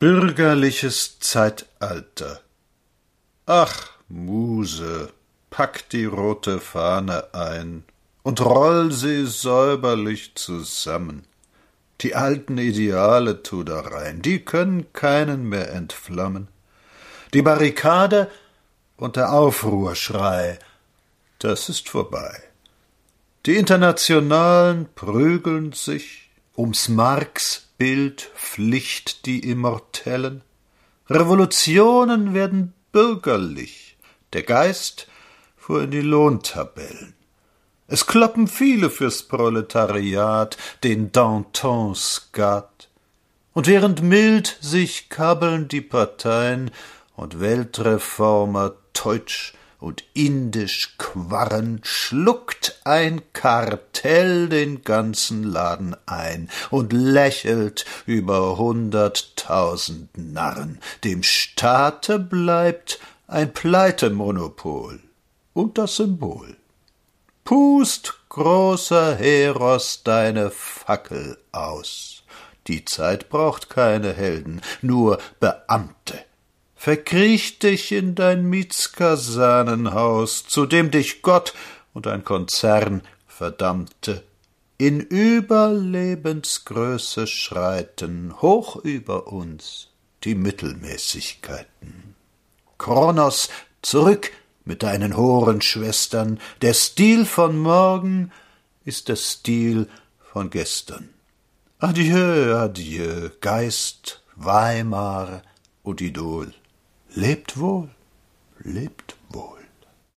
Bürgerliches Zeitalter. Ach, Muse, pack die rote Fahne ein und roll sie säuberlich zusammen. Die alten Ideale tu da rein, die können keinen mehr entflammen. Die Barrikade und der Aufruhrschrei, das ist vorbei. Die Internationalen prügeln sich ums Marx Bild, Pflicht die Immortellen. Revolutionen werden bürgerlich, der Geist fuhr in die Lohntabellen. Es kloppen viele fürs Proletariat, den Danton-Skat. Und während mild sich kabbeln die Parteien und Weltreformer teutsch und indisch Quarren schluckt ein Kartell den ganzen Laden ein und lächelt über hunderttausend Narren. Dem Staate bleibt ein Pleitemonopol und das Symbol. Pust, großer Heros, deine Fackel aus. Die Zeit braucht keine Helden, nur Beamte verkriech dich in dein Mietskasernenhaus, zu dem dich Gott und ein Konzern verdammte, in Überlebensgröße schreiten, hoch über uns die Mittelmäßigkeiten. Kronos, zurück mit deinen Horenschwestern, der Stil von morgen ist der Stil von gestern. Adieu, adieu, Geist, Weimar und Idol. Lebt wohl, lebt